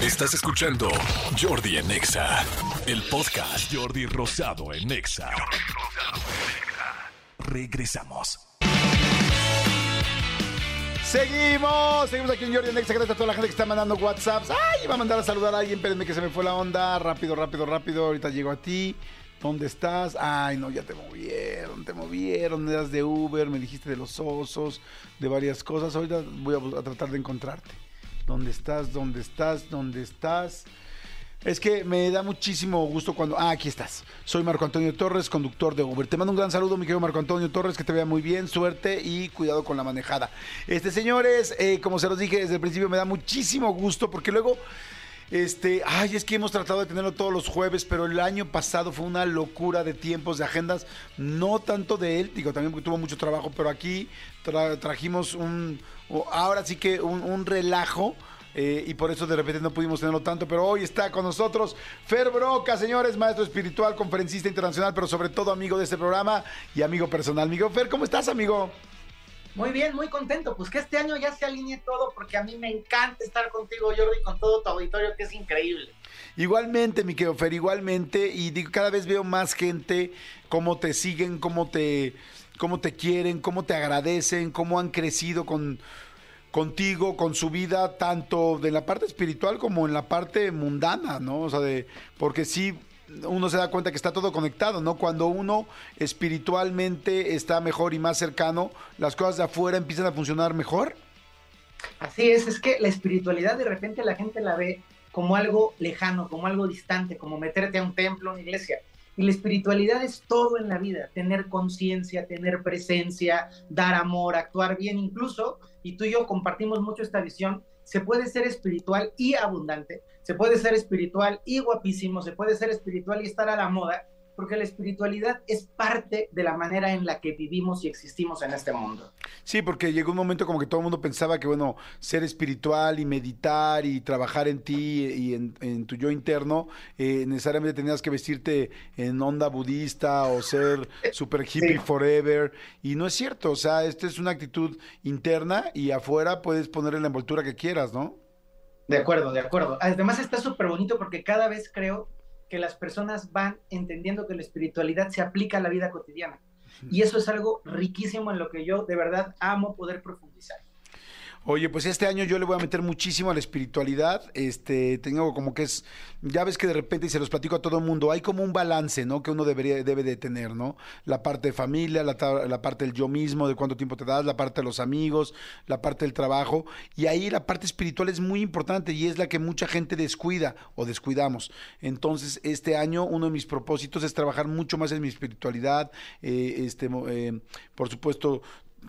Estás escuchando Jordi en Exa, el podcast Jordi Rosado en Exa. Regresamos. Seguimos, seguimos aquí en Jordi Nexa. Gracias a toda la gente que está mandando WhatsApps. Ay, iba a mandar a saludar a alguien, espérenme que se me fue la onda. Rápido, rápido, rápido. Ahorita llego a ti. ¿Dónde estás? Ay, no, ya te movieron, te movieron. Me das de Uber, me dijiste de los osos, de varias cosas. Ahorita voy a tratar de encontrarte. ¿Dónde estás? ¿Dónde estás? ¿Dónde estás? Es que me da muchísimo gusto cuando... Ah, aquí estás. Soy Marco Antonio Torres, conductor de Uber. Te mando un gran saludo, mi querido Marco Antonio Torres, que te vea muy bien, suerte y cuidado con la manejada. Este, señores, eh, como se los dije desde el principio, me da muchísimo gusto porque luego... Este, ay, es que hemos tratado de tenerlo todos los jueves, pero el año pasado fue una locura de tiempos, de agendas, no tanto de él, digo, también porque tuvo mucho trabajo, pero aquí tra- trajimos un, ahora sí que un, un relajo eh, y por eso de repente no pudimos tenerlo tanto, pero hoy está con nosotros Fer Broca, señores, maestro espiritual, conferencista internacional, pero sobre todo amigo de este programa y amigo personal. Amigo Fer, ¿cómo estás, amigo? Muy bien, muy contento. Pues que este año ya se alinee todo porque a mí me encanta estar contigo, Jordi, con todo tu auditorio, que es increíble. Igualmente, mi querido Fer, igualmente, y digo, cada vez veo más gente, cómo te siguen, cómo te, cómo te quieren, cómo te agradecen, cómo han crecido con contigo, con su vida, tanto de la parte espiritual como en la parte mundana, ¿no? O sea, de, porque sí, uno se da cuenta que está todo conectado, ¿no? Cuando uno espiritualmente está mejor y más cercano, las cosas de afuera empiezan a funcionar mejor. Así es, es que la espiritualidad de repente la gente la ve como algo lejano, como algo distante, como meterte a un templo, una iglesia. Y la espiritualidad es todo en la vida, tener conciencia, tener presencia, dar amor, actuar bien, incluso, y tú y yo compartimos mucho esta visión, se puede ser espiritual y abundante, se puede ser espiritual y guapísimo, se puede ser espiritual y estar a la moda, porque la espiritualidad es parte de la manera en la que vivimos y existimos en este mundo. Sí, porque llegó un momento como que todo el mundo pensaba que, bueno, ser espiritual y meditar y trabajar en ti y en, en tu yo interno, eh, necesariamente tenías que vestirte en onda budista o ser super hippie Sí. forever. Y no es cierto, o sea, esta es una actitud interna y afuera puedes ponerle la envoltura que quieras, ¿no? De acuerdo, de acuerdo. Además está súper bonito porque cada vez creo que las personas van entendiendo que la espiritualidad se aplica a la vida cotidiana. Y eso es algo riquísimo en lo que yo de verdad amo poder profundizar. Oye, pues este año yo le voy a meter muchísimo a la espiritualidad. Este, tengo como que es, ya ves que de repente, y se los platico a todo el mundo, hay como un balance, ¿no? Que uno debería, debe de tener, ¿no? La parte de familia, la, la parte del yo mismo, de cuánto tiempo te das, la parte de los amigos, la parte del trabajo. Y ahí la parte espiritual es muy importante y es la que mucha gente descuida o descuidamos. Entonces, este año uno de mis propósitos es trabajar mucho más en mi espiritualidad, eh, este, eh, por supuesto,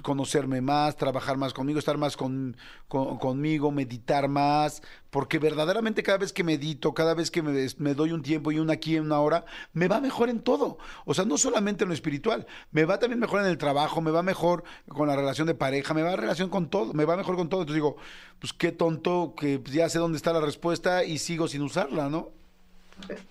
conocerme más, trabajar más conmigo, estar más con, con- conmigo, meditar más, porque verdaderamente cada vez que medito, cada vez que me, me doy un tiempo y una aquí en una hora, me va mejor en todo. O sea, no solamente en lo espiritual, me va también mejor en el trabajo, me va mejor con la relación de pareja, me va relación con todo, me va mejor con todo. Entonces digo, pues qué tonto que ya sé dónde está la respuesta y sigo sin usarla, ¿no?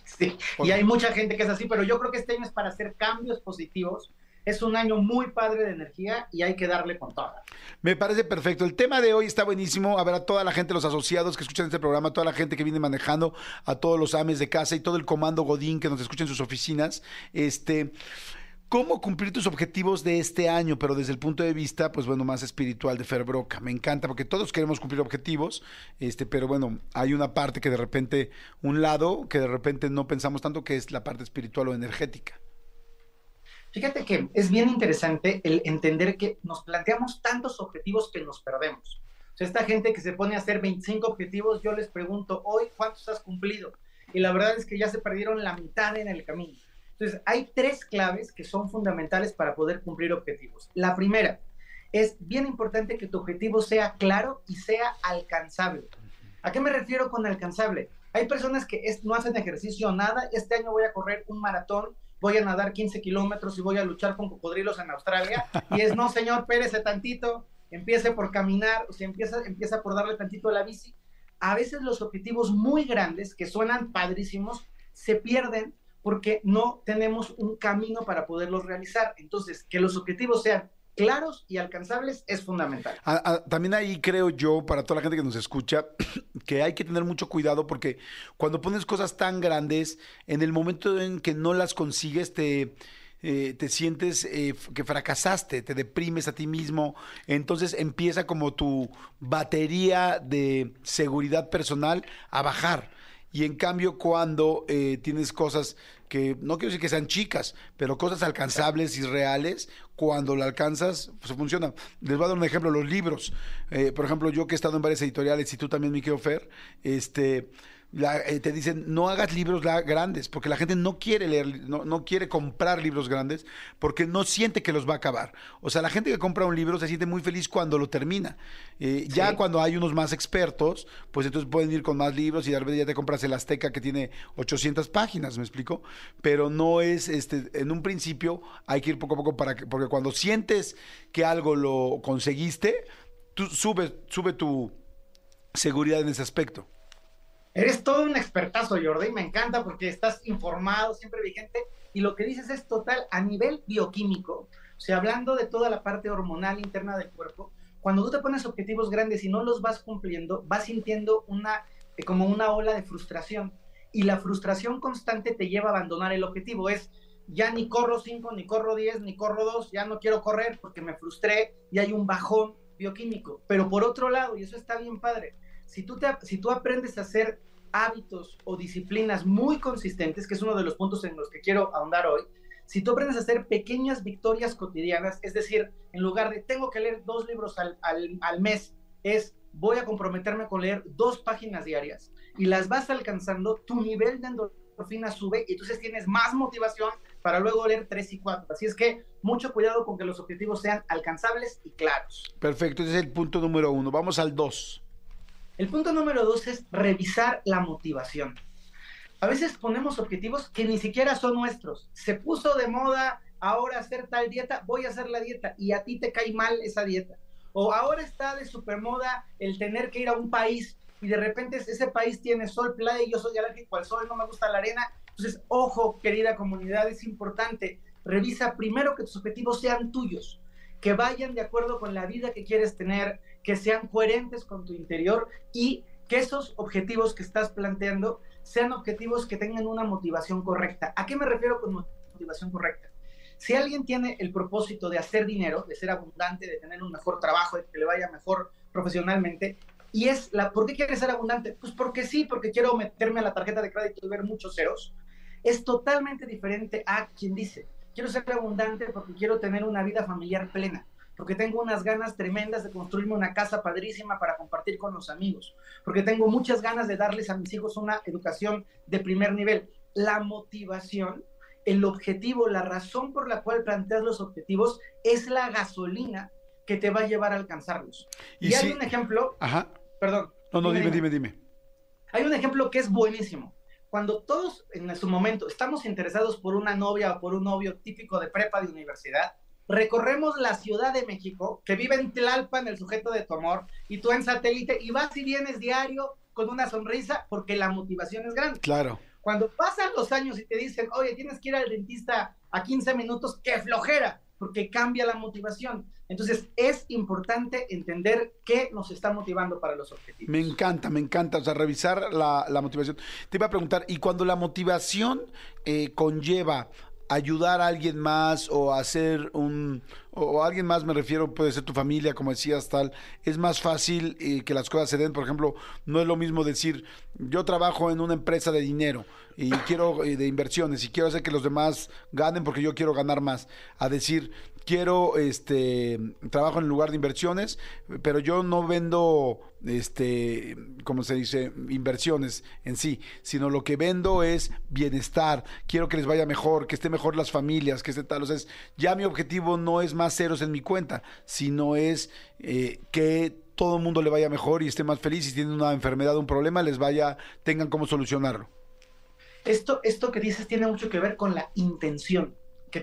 Sí, y hay mucha gente que es así, pero yo creo que este año es para hacer cambios positivos. Es un año muy padre de energía y hay que darle con toda. Me parece perfecto. El tema de hoy está buenísimo. A ver, a toda la gente, los asociados que escuchan este programa, toda la gente que viene manejando, a todos los ames de casa y todo el comando Godín que nos escucha en sus oficinas. Este. ¿Cómo cumplir tus objetivos de este año? Pero desde el punto de vista, pues bueno, más espiritual de Fer Broca. Me encanta porque todos queremos cumplir objetivos, este, pero bueno, hay una parte que de repente, un lado que de repente no pensamos tanto que es la parte espiritual o energética. Fíjate que es bien interesante el entender que nos planteamos tantos objetivos que nos perdemos. O sea, esta gente que se pone a hacer 25 objetivos, yo les pregunto, hoy, ¿cuántos has cumplido? Y la verdad es que ya se perdieron la mitad en el camino. Entonces, hay tres claves que son fundamentales para poder cumplir objetivos. La primera, es bien importante que tu objetivo sea claro y sea alcanzable. ¿A qué me refiero con alcanzable? Hay personas que es- no hacen ejercicio nada. Este año voy a correr un maratón, voy a nadar 15 kilómetros y voy a luchar con cocodrilos en Australia. Y es, no, señor, pérese tantito, empiece por caminar, o sea, empieza, empieza por darle tantito a la bici. A veces los objetivos muy grandes, que suenan padrísimos, se pierden porque no tenemos un camino para poderlos realizar. Entonces, que los objetivos sean claros y alcanzables es fundamental. también ahí creo yo, para toda la gente que nos escucha, que hay que tener mucho cuidado porque cuando pones cosas tan grandes, en el momento en que no las consigues, te... Eh, te sientes eh, que fracasaste, te deprimes a ti mismo, entonces empieza como tu batería de seguridad personal a bajar. Y en cambio, cuando eh, tienes cosas que no quiero decir que sean chicas, pero cosas alcanzables y reales, cuando la alcanzas, pues funciona. Les voy a dar un ejemplo, los libros. Eh, por ejemplo, yo que he estado en varias editoriales y tú también, mi querido Fer, este eh, te dicen no hagas libros grandes, porque la gente no quiere leer, no, quiere comprar libros grandes, porque no siente que los va a acabar. O sea, la gente que compra un libro se siente muy feliz cuando lo termina. Eh, ya cuando hay unos más expertos, pues entonces pueden ir con más libros y de repente ya te compras el Azteca que tiene 800 páginas, ¿me explico? Pero no es, este, en un principio hay que ir poco a poco para que, porque cuando sientes que algo lo conseguiste, tú sube, sube tu seguridad en ese aspecto. Eres todo un expertazo, Jordi, me encanta porque estás informado, siempre vigente, y lo que dices es total a nivel bioquímico, o sea, hablando de toda la parte hormonal interna del cuerpo, cuando tú te pones objetivos grandes y no los vas cumpliendo, vas sintiendo una, eh, como una ola de frustración, y la frustración constante te lleva a abandonar el objetivo, es ya ni corro 5, ni corro 10, ni corro 2, ya no quiero correr porque me frustré y hay un bajón bioquímico. Pero por otro lado, y eso está bien padre, si tú, te, si tú aprendes a hacer hábitos o disciplinas muy consistentes, que es uno de los puntos en los que quiero ahondar hoy, si tú aprendes a hacer pequeñas victorias cotidianas, es decir, en lugar de tengo que leer dos libros al, al, mes, es voy a comprometerme con leer dos páginas diarias y las vas alcanzando, tu nivel de endorfina sube y entonces tienes más motivación para luego leer tres y cuatro. Así es que mucho cuidado con que los objetivos sean alcanzables y claros. Perfecto, ese es el punto número uno. Vamos al dos. El punto número dos es revisar la motivación. A veces ponemos objetivos que ni siquiera son nuestros. Se puso de moda ahora hacer tal dieta, voy a hacer la dieta y a ti te cae mal esa dieta. O ahora está de supermoda el tener que ir a un país y de repente ese país tiene sol, playa y yo soy alérgico al sol, no me gusta la arena. Entonces, ojo, querida comunidad, es importante. Revisa primero que tus objetivos sean tuyos, que vayan de acuerdo con la vida que quieres tener, que sean coherentes con tu interior y que esos objetivos que estás planteando sean objetivos que tengan una motivación correcta. ¿A qué me refiero con motivación correcta? Si alguien tiene el propósito de hacer dinero, de ser abundante, de tener un mejor trabajo, de que le vaya mejor profesionalmente, y es la, ¿por qué quiere ser abundante? Pues porque sí, porque quiero meterme a la tarjeta de crédito y ver muchos ceros. Es totalmente diferente a quien dice, quiero ser abundante porque quiero tener una vida familiar plena porque tengo unas ganas tremendas de construirme una casa padrísima para compartir con los amigos, porque tengo muchas ganas de darles a mis hijos una educación de primer nivel. La motivación, el objetivo, la razón por la cual planteas los objetivos es la gasolina que te va a llevar a alcanzarlos. Y, hay un ejemplo, Ajá. perdón. No, no, dime, dime, dime. Hay un ejemplo que es buenísimo. Cuando todos en su momento estamos interesados por una novia o por un novio típico de prepa de universidad, recorremos la Ciudad de México, que vive en Tlalpan, el sujeto de tu amor, y tú en satélite, y vas y vienes diario con una sonrisa porque la motivación es grande. Claro. Cuando pasan los años y te dicen, oye, tienes que ir al dentista a 15 minutos, qué flojera, porque cambia la motivación. Entonces es importante entender qué nos está motivando para los objetivos. Me encanta, me encanta, o sea, revisar la, motivación. Te iba a preguntar, ¿y cuando la motivación eh, conlleva ayudar a alguien más o hacer un o alguien más me refiero puede ser tu familia como decías tal es más fácil eh, que las cosas se den. Por ejemplo no es lo mismo decir yo trabajo en una empresa de dinero y quiero eh, de inversiones y quiero hacer que los demás ganen porque yo quiero ganar más a decir quiero este trabajo en el lugar de inversiones, pero yo no vendo este, como se dice, inversiones en sí, sino lo que vendo es bienestar. Quiero que les vaya mejor, que esté mejor las familias, que esté tal. O sea, ya mi objetivo no es más ceros en mi cuenta, sino es eh, que todo el mundo le vaya mejor y esté más feliz. Si tienen una enfermedad, un problema, les vaya, tengan cómo solucionarlo. Esto, esto que dices tiene mucho que ver con la intención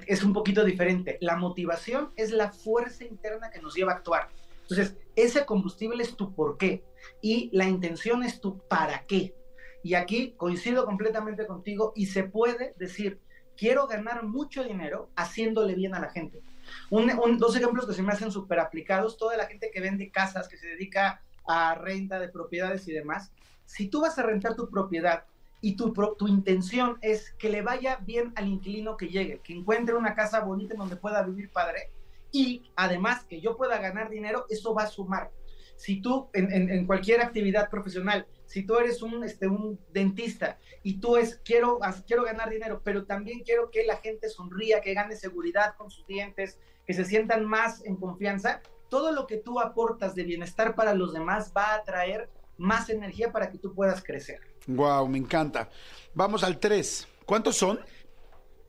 es un poquito diferente. La motivación es la fuerza interna que nos lleva a actuar. Entonces, ese combustible es tu por qué y la intención es tu para qué. Y aquí coincido completamente contigo y se puede decir, quiero ganar mucho dinero haciéndole bien a la gente. dos ejemplos que se me hacen súper aplicados, toda la gente que vende casas, que se dedica a renta de propiedades y demás, si tú vas a rentar tu propiedad y tu, tu intención es que le vaya bien al inquilino que llegue, que encuentre una casa bonita en donde pueda vivir padre y además que yo pueda ganar dinero, eso va a sumar. Si tú en, en, cualquier actividad profesional, si tú eres un, este, un dentista y tú es, quiero, quiero ganar dinero, pero también quiero que la gente sonría, que gane seguridad con sus dientes, que se sientan más en confianza, todo lo que tú aportas de bienestar para los demás va a traer más energía para que tú puedas crecer. Wow, me encanta. Vamos al 3. ¿Cuántos son?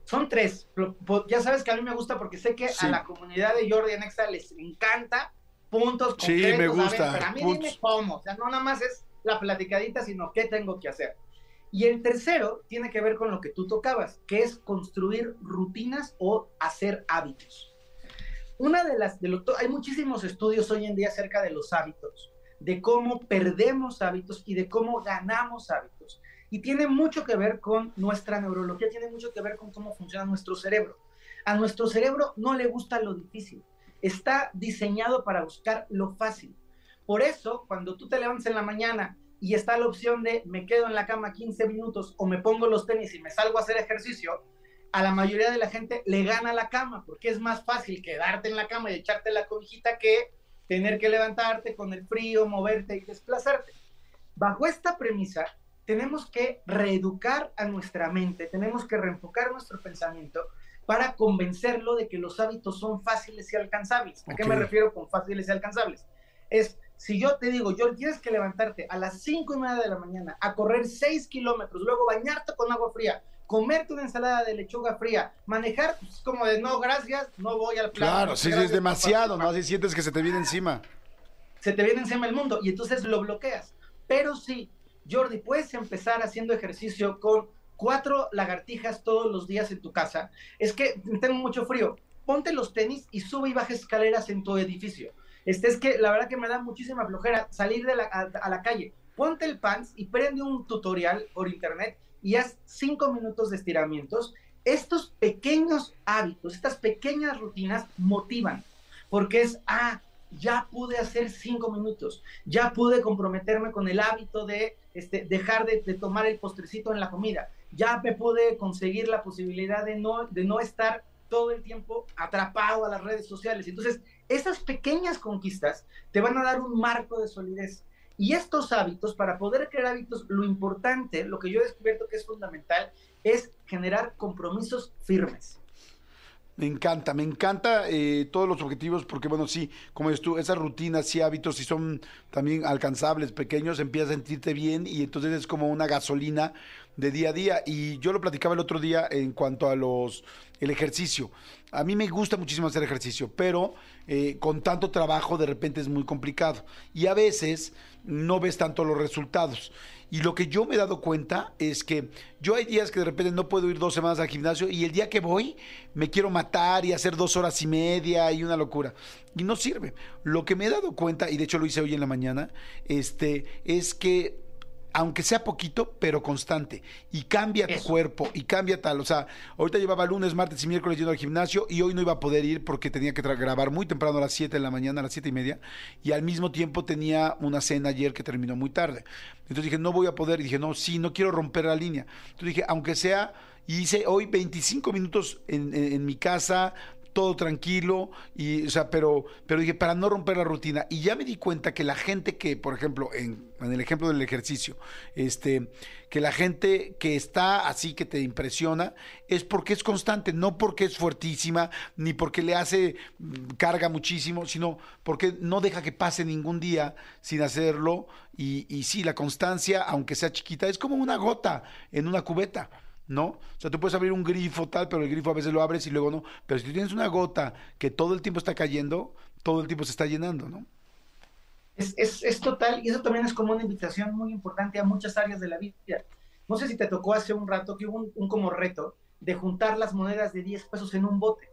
Son tres. Ya sabes que a mí me gusta porque sé que a la comunidad de Jordi Nexa les encanta puntos concretos. Sí, me gusta. pero a mí dime cómo. O sea, no nada más es la platicadita, sino qué tengo que hacer. Y el tercero tiene que ver con lo que tú tocabas, que es construir rutinas o hacer hábitos. Una de las, de lo, hay muchísimos estudios hoy en día acerca de los hábitos de cómo perdemos hábitos y de cómo ganamos hábitos. Y tiene mucho que ver con nuestra neurología, tiene mucho que ver con cómo funciona nuestro cerebro. A nuestro cerebro no le gusta lo difícil, está diseñado para buscar lo fácil. Por eso, cuando tú te levantas en la mañana y está la opción de me quedo en la cama 15 minutos o me pongo los tenis y me salgo a hacer ejercicio, a la mayoría de la gente le gana la cama, porque es más fácil quedarte en la cama y echarte la cobijita que tener que levantarte con el frío, moverte y desplazarte. Bajo esta premisa, tenemos que reeducar a nuestra mente, tenemos que reenfocar nuestro pensamiento para convencerlo de que los hábitos son fáciles y alcanzables. ¿A qué me refiero con fáciles y alcanzables? Es, si yo te digo, yo tienes que levantarte a las cinco y media de la mañana a correr seis kilómetros, luego bañarte con agua fría, comerte una ensalada de lechuga fría, manejar pues, como de no, gracias, no voy al plan. Claro, sí, es demasiado, ¿no? Así sientes que se te viene encima. Se te viene encima el mundo y entonces lo bloqueas. Pero sí, Jordi, puedes empezar haciendo ejercicio con cuatro lagartijas todos los días en tu casa. Es que tengo mucho frío. Ponte los tenis y sube y baja escaleras en tu edificio. Este es que la verdad que me da muchísima flojera salir de la, a la calle. Ponte el pants y prende un tutorial por internet y haz cinco minutos de estiramientos. Estos pequeños hábitos, estas pequeñas rutinas motivan, porque es, ah, ya pude hacer cinco minutos, ya pude comprometerme con el hábito de este, dejar de, tomar el postrecito en la comida, ya me pude conseguir la posibilidad de no, de no estar todo el tiempo atrapado a las redes sociales. Entonces, esas pequeñas conquistas te van a dar un marco de solidez. Y estos hábitos, para poder crear hábitos, lo importante, lo que yo he descubierto que es fundamental, es generar compromisos firmes. Me encanta, me encanta eh, todos los objetivos porque, bueno, sí, como dices tú, esas rutinas y hábitos, si son también alcanzables, pequeños, empiezas a sentirte bien y entonces es como una gasolina de día a día. Y yo lo platicaba el otro día en cuanto a los el ejercicio. A mí me gusta muchísimo hacer ejercicio, pero eh, con tanto trabajo de repente es muy complicado. Y a veces no ves tanto los resultados. Y lo que yo me he dado cuenta es que yo hay días que de repente no puedo ir dos semanas al gimnasio y el día que voy me quiero matar y hacer dos horas y media y una locura. Y no sirve. Lo que me he dado cuenta, y de hecho lo hice hoy en la mañana, este, es que aunque sea poquito, pero constante. Y cambia tu cuerpo, y cambia tal. O sea, ahorita llevaba lunes, martes y miércoles yendo al gimnasio y hoy no iba a poder ir porque tenía que grabar muy temprano a las 7 de la mañana, a las siete y media. Y al mismo tiempo tenía una cena ayer que terminó muy tarde. Entonces dije, no voy a poder. Y dije, no, sí, no quiero romper la línea. Entonces dije, aunque sea hice hoy 25 minutos en, en, mi casa, todo tranquilo, y, o sea, pero, pero dije, para no romper la rutina. Y ya me di cuenta que la gente que, por ejemplo, en, el ejemplo del ejercicio, este, que la gente que está así, que te impresiona, es porque es constante, no porque es fuertísima, ni porque le hace mm, carga muchísimo, sino porque no deja que pase ningún día sin hacerlo. Y, y sí, la constancia, aunque sea chiquita, es como una gota en una cubeta. ¿No? O sea, tú puedes abrir un grifo tal, pero el grifo a veces lo abres y luego no. Pero si tú tienes una gota que todo el tiempo está cayendo, todo el tiempo se está llenando, ¿no? Es, es, es total, y eso también es como una invitación muy importante a muchas áreas de la vida. No sé si te tocó hace un rato que hubo un, un como reto de juntar las monedas de 10 pesos en un bote.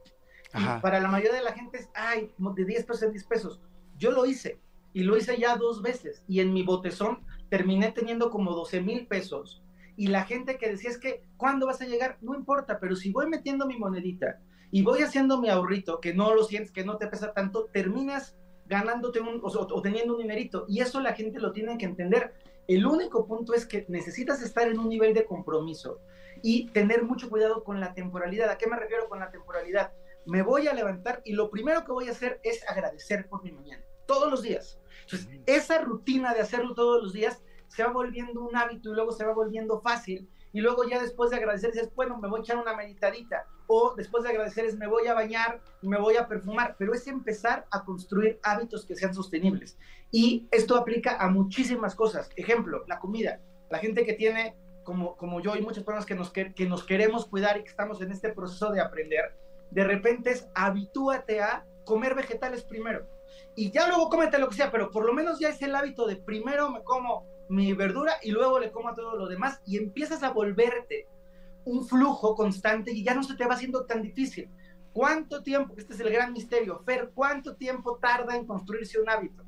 para la mayoría de la gente es, ay, de 10 pesos en 10 pesos. Yo lo hice, y lo hice ya dos veces, y en mi botezón terminé teniendo como 12 mil pesos y la gente que decía es que, ¿cuándo vas a llegar? No importa, pero si voy metiendo mi monedita y voy haciendo mi ahorrito, que no lo sientes, que no te pesa tanto, terminas ganándote un, o, teniendo un dinerito. Y eso la gente lo tiene que entender. El único punto es que necesitas estar en un nivel de compromiso y tener mucho cuidado con la temporalidad. ¿A qué me refiero con la temporalidad? Me voy a levantar y lo primero que voy a hacer es agradecer por mi mañana, todos los días. Entonces, esa rutina de hacerlo todos los días se va volviendo un hábito y luego se va volviendo fácil y luego ya después de agradecer dices, bueno, me voy a echar una meditadita, o después de agradecer es me voy a bañar me voy a perfumar, pero es empezar a construir hábitos que sean sostenibles. Y esto aplica a muchísimas cosas. Ejemplo, la comida. La gente que tiene, como, como yo y muchas personas que nos, que, que nos queremos cuidar y que estamos en este proceso de aprender, de repente es habitúate a comer vegetales primero. Y ya luego cómete lo que sea, pero por lo menos ya es el hábito de primero me como mi verdura y luego le como a todo lo demás y empiezas a volverte un flujo constante y ya no se te va haciendo tan difícil. ¿Cuánto tiempo, este es el gran misterio, Fer, cuánto tiempo tarda en construirse un hábito?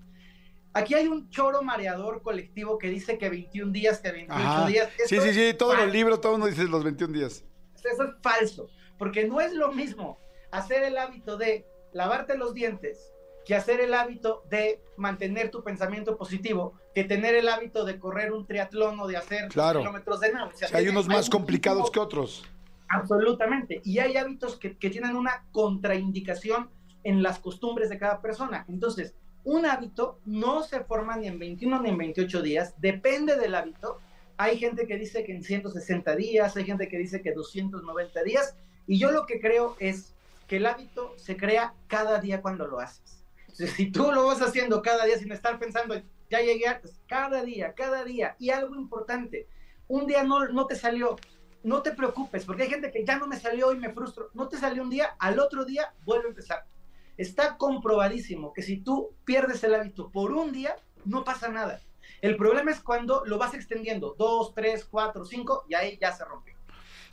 Aquí hay un choro mareador colectivo que dice que 21 días, que 28 días. sí, sí, sí, todos los libros, todo uno dice los 21 días. Eso es falso, porque no es lo mismo hacer el hábito de lavarte los dientes, que hacer el hábito de mantener tu pensamiento positivo, que tener el hábito de correr un triatlón o de hacer kilómetros de nada. hay unos más complicados que otros. Absolutamente. Y hay hábitos que, que tienen una contraindicación en las costumbres de cada persona. Entonces, un hábito no se forma ni en 21 ni en 28 días, depende del hábito. Hay gente que dice que en 160 días, hay gente que dice que 290 días, y yo lo que creo es que el hábito se crea cada día cuando lo haces. Si tú lo vas haciendo cada día sin estar pensando, ya llegué cada día, cada día. Y algo importante, un día no, no te salió, no te preocupes, porque hay gente que ya no me salió y me frustro. No te salió un día, al otro día vuelve a empezar. Está comprobadísimo que si tú pierdes el hábito por un día, no pasa nada. El problema es cuando lo vas extendiendo, dos, tres, cuatro, cinco, y ahí ya se rompe.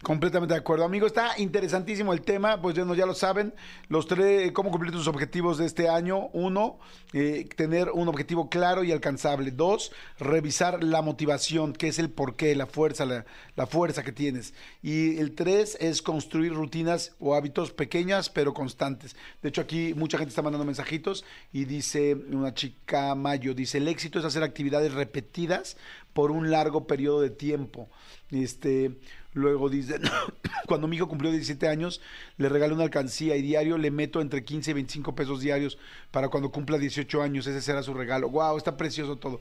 Completamente de acuerdo, amigo. Está interesantísimo el tema, pues ya, ya lo saben. Los tres, cómo cumplir tus objetivos de este año. Uno, eh, tener un objetivo claro y alcanzable. Dos, revisar la motivación, qué es el porqué, la fuerza, la, la fuerza que tienes. Y el tres es construir rutinas o hábitos pequeñas pero constantes. De hecho, aquí mucha gente está mandando mensajitos y dice una chica Mayo, dice, el éxito es hacer actividades repetidas por un largo periodo de tiempo. Este, luego dice, cuando mi hijo cumplió 17 años, le regalé una alcancía y diario le meto entre 15 y 25 pesos diarios para cuando cumpla 18 años, ese será su regalo. Wow, está precioso todo.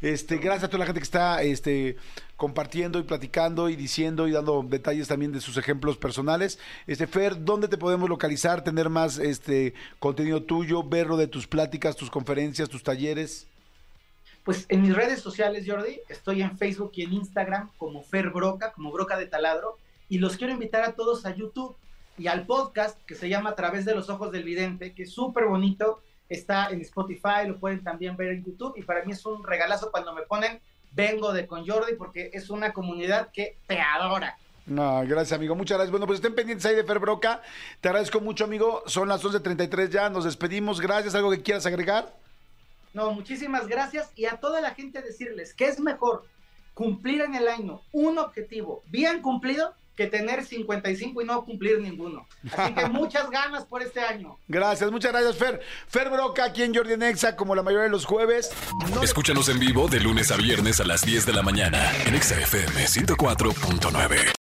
Este, gracias a toda la gente que está este compartiendo y platicando y diciendo y dando detalles también de sus ejemplos personales. Este Fer, ¿dónde te podemos localizar, tener más este contenido tuyo, verlo de tus pláticas, tus conferencias, tus talleres? Pues en mis redes sociales, Jordi, estoy en Facebook y en Instagram como Fer Broca, como Broca de Taladro, y los quiero invitar a todos a YouTube y al podcast que se llama A través de los ojos del vidente, que es súper bonito, está en Spotify, lo pueden también ver en YouTube, y para mí es un regalazo cuando me ponen Vengo de con Jordi, porque es una comunidad que te adora. No, gracias, amigo. Muchas gracias. Bueno, pues estén pendientes ahí de Fer Broca. Te agradezco mucho, amigo. Son las 11.33 ya. Nos despedimos. Gracias. ¿Algo que quieras agregar? No, muchísimas gracias y a toda la gente decirles que es mejor cumplir en el año un objetivo bien cumplido que tener 55 y no cumplir ninguno. Así que muchas ganas por este año. Gracias, muchas gracias, Fer. Fer Broca, aquí en Jordi Nexa, como la mayoría de los jueves. Escúchanos en vivo de lunes a viernes a las 10 de la mañana en XFM 104.9.